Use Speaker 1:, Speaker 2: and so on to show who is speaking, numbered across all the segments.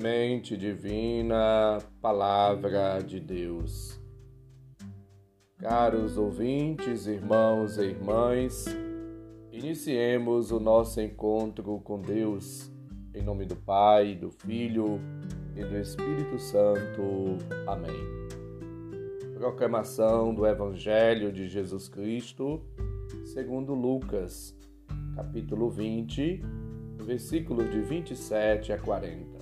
Speaker 1: Semente Divina, Palavra de Deus. Caros ouvintes, irmãos e irmãs, iniciemos o nosso encontro com Deus, em nome do Pai, do Filho e do Espírito Santo. Amém. Proclamação do Evangelho de Jesus Cristo, segundo Lucas, capítulo 20, versículos de 27 a 40.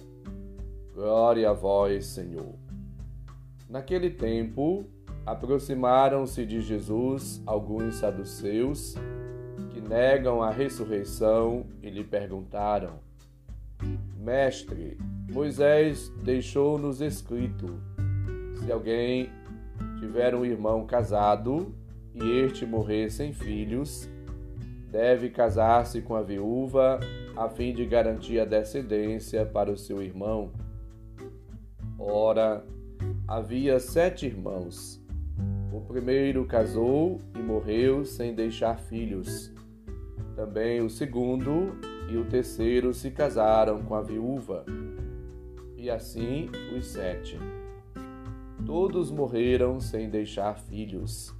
Speaker 1: Glória a vós, Senhor. Naquele tempo, aproximaram-se de Jesus alguns saduceus que negam a ressurreição e lhe perguntaram: Mestre, Moisés deixou-nos escrito: se alguém tiver um irmão casado e este morrer sem filhos, deve casar-se com a viúva a fim de garantir a descendência para o seu irmão. Ora, havia sete irmãos. O primeiro casou e morreu sem deixar filhos. Também o segundo e o terceiro se casaram com a viúva. E assim os sete. Todos morreram sem deixar filhos.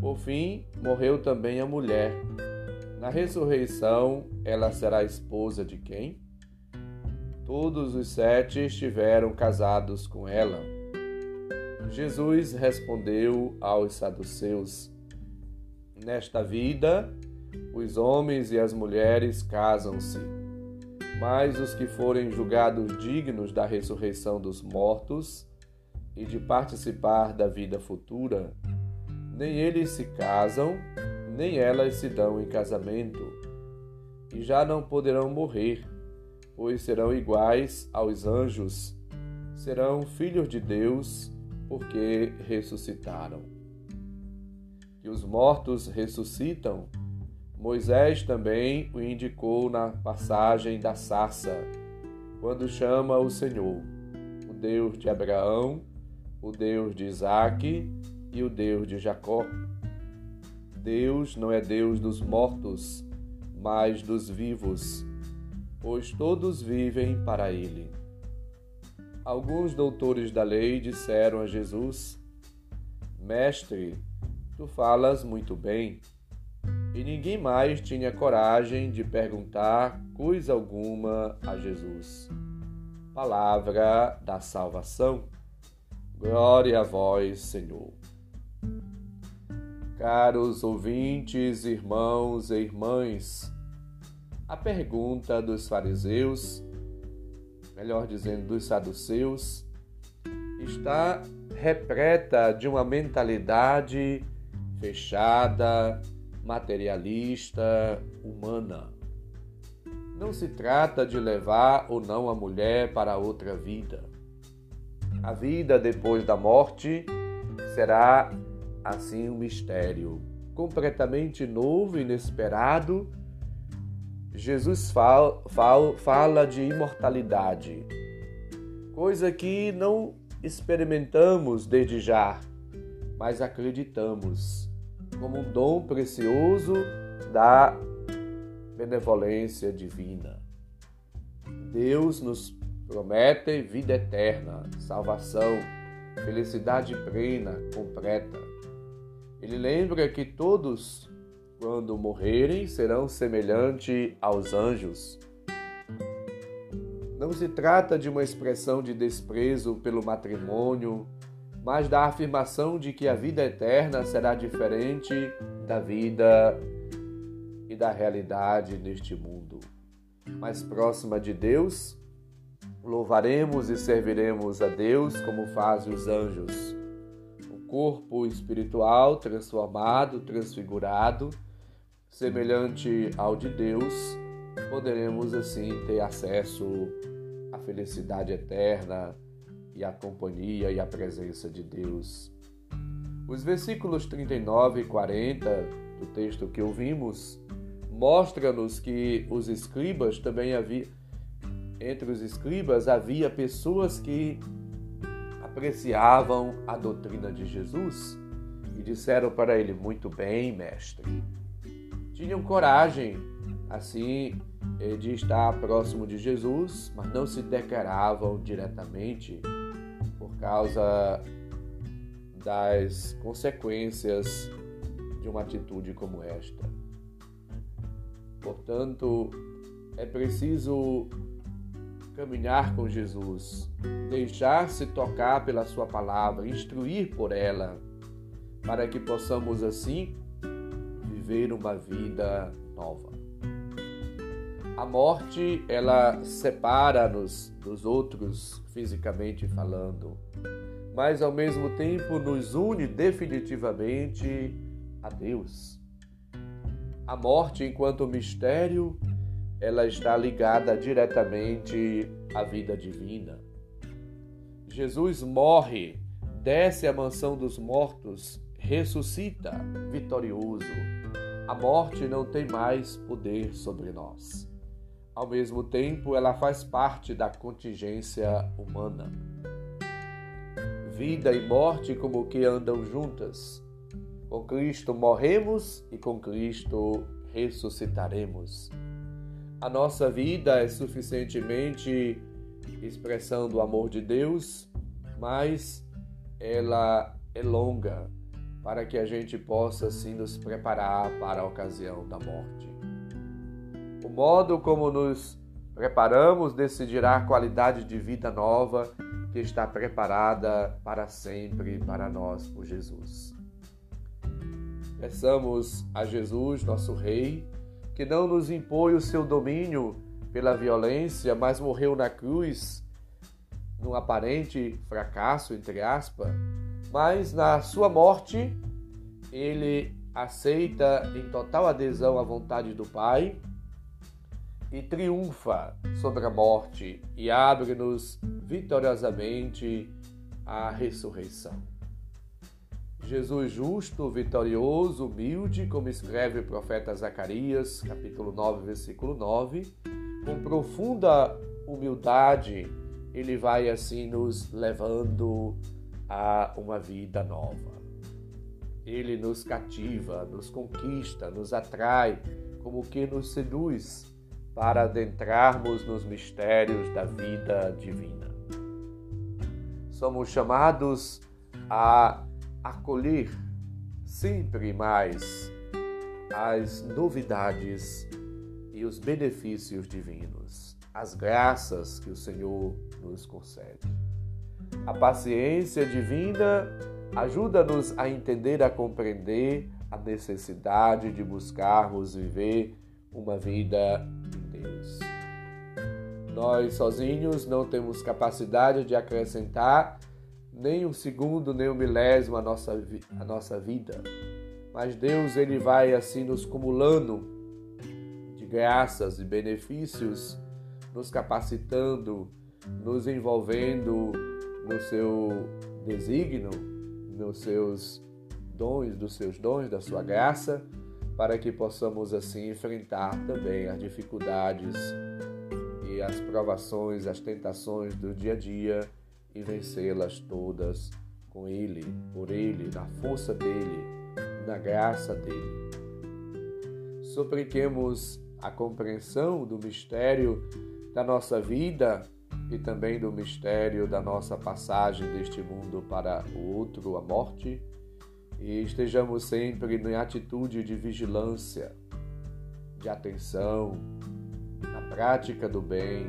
Speaker 1: Por fim, morreu também a mulher. Na ressurreição, ela será esposa de quem? Todos os sete estiveram casados com ela. Jesus respondeu aos saduceus: Nesta vida, os homens e as mulheres casam-se, mas os que forem julgados dignos da ressurreição dos mortos e de participar da vida futura, nem eles se casam, nem elas se dão em casamento, e já não poderão morrer pois serão iguais aos anjos, serão filhos de Deus, porque ressuscitaram. Que os mortos ressuscitam, Moisés também o indicou na passagem da sarça, quando chama o Senhor, o Deus de Abraão, o Deus de Isaque e o Deus de Jacó. Deus não é Deus dos mortos, mas dos vivos pois todos vivem para ele. Alguns doutores da lei disseram a Jesus: Mestre, tu falas muito bem. E ninguém mais tinha coragem de perguntar coisa alguma a Jesus. Palavra da salvação. Glória a vós, Senhor. Caros ouvintes, irmãos e irmãs, a pergunta dos fariseus, melhor dizendo, dos saduceus, está repleta de uma mentalidade fechada, materialista, humana. Não se trata de levar ou não a mulher para outra vida. A vida depois da morte será assim um mistério completamente novo, inesperado Jesus fala, fala, de imortalidade, coisa que não experimentamos desde já, mas acreditamos como um dom precioso da benevolência divina. Deus nos promete vida eterna, salvação, felicidade plena, completa. Ele lembra que todos quando morrerem, serão semelhantes aos anjos. Não se trata de uma expressão de desprezo pelo matrimônio, mas da afirmação de que a vida eterna será diferente da vida e da realidade neste mundo. Mais próxima de Deus, louvaremos e serviremos a Deus como fazem os anjos. O corpo espiritual transformado, transfigurado, semelhante ao de Deus, poderemos assim ter acesso à felicidade eterna e à companhia e à presença de Deus. Os versículos 39 e 40 do texto que ouvimos mostra-nos que os escribas também havia entre os escribas havia pessoas que apreciavam a doutrina de Jesus e disseram para ele: Muito bem, mestre tinham coragem, assim, eh, de estar próximo de Jesus, mas não se declaravam diretamente por causa das consequências de uma atitude como esta. Portanto, é preciso caminhar com Jesus, deixar-se tocar pela Sua palavra, instruir por ela, para que possamos assim viver uma vida nova. A morte, ela separa-nos dos outros fisicamente falando, mas ao mesmo tempo nos une definitivamente a Deus. A morte, enquanto mistério, ela está ligada diretamente à vida divina. Jesus morre, desce à mansão dos mortos, ressuscita, vitorioso. A morte não tem mais poder sobre nós. Ao mesmo tempo, ela faz parte da contingência humana. Vida e morte como que andam juntas. Com Cristo morremos e com Cristo ressuscitaremos. A nossa vida é suficientemente expressão do amor de Deus, mas ela é longa para que a gente possa assim nos preparar para a ocasião da morte. O modo como nos preparamos decidirá a qualidade de vida nova que está preparada para sempre para nós por Jesus. Peçamos a Jesus, nosso Rei, que não nos impõe o seu domínio pela violência, mas morreu na cruz num aparente fracasso, entre aspas, mas na sua morte ele aceita em total adesão à vontade do Pai e triunfa sobre a morte e abre-nos vitoriosamente a ressurreição. Jesus justo, vitorioso, humilde, como escreve o profeta Zacarias, capítulo 9, versículo 9, com profunda humildade, ele vai assim nos levando a uma vida nova. Ele nos cativa, nos conquista, nos atrai, como que nos seduz para adentrarmos nos mistérios da vida divina. Somos chamados a acolher sempre mais as novidades e os benefícios divinos, as graças que o Senhor nos concede. A paciência divina ajuda-nos a entender, a compreender a necessidade de buscarmos viver uma vida em Deus. Nós sozinhos não temos capacidade de acrescentar nem um segundo, nem um milésimo a nossa, a nossa vida. Mas Deus ele vai assim nos cumulando de graças e benefícios, nos capacitando, nos envolvendo no seu desígnio, nos seus dons, dos seus dons, da sua graça, para que possamos assim enfrentar também as dificuldades e as provações, as tentações do dia a dia e vencê-las todas com Ele, por Ele, na força dele, na graça dele. Supliquemos a compreensão do mistério da nossa vida e também do mistério da nossa passagem deste mundo para o outro, a morte, e estejamos sempre em atitude de vigilância, de atenção, na prática do bem,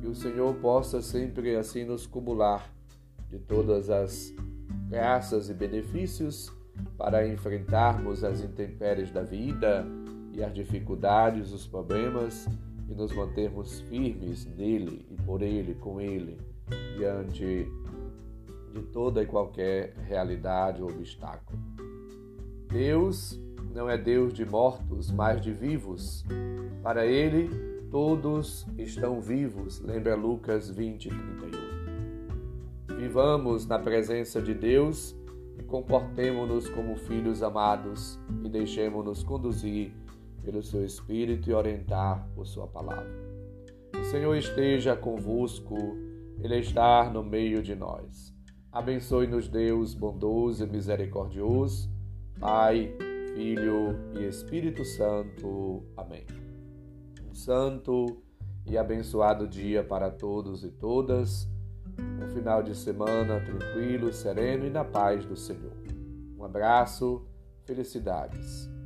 Speaker 1: que o Senhor possa sempre assim nos cumular de todas as graças e benefícios para enfrentarmos as intempéries da vida e as dificuldades, os problemas e nos mantermos firmes nele e por ele, com ele, diante de toda e qualquer realidade ou obstáculo. Deus não é Deus de mortos, mas de vivos. Para ele, todos estão vivos. Lembra Lucas 20, 31. Vivamos na presença de Deus e comportemo-nos como filhos amados e deixemos-nos conduzir pelo seu Espírito e orientar por sua palavra. O Senhor esteja convosco, Ele está no meio de nós. Abençoe-nos, Deus bondoso e misericordioso, Pai, Filho e Espírito Santo. Amém santo e abençoado dia para todos e todas. Um final de semana tranquilo, sereno e na paz do Senhor. Um abraço, felicidades.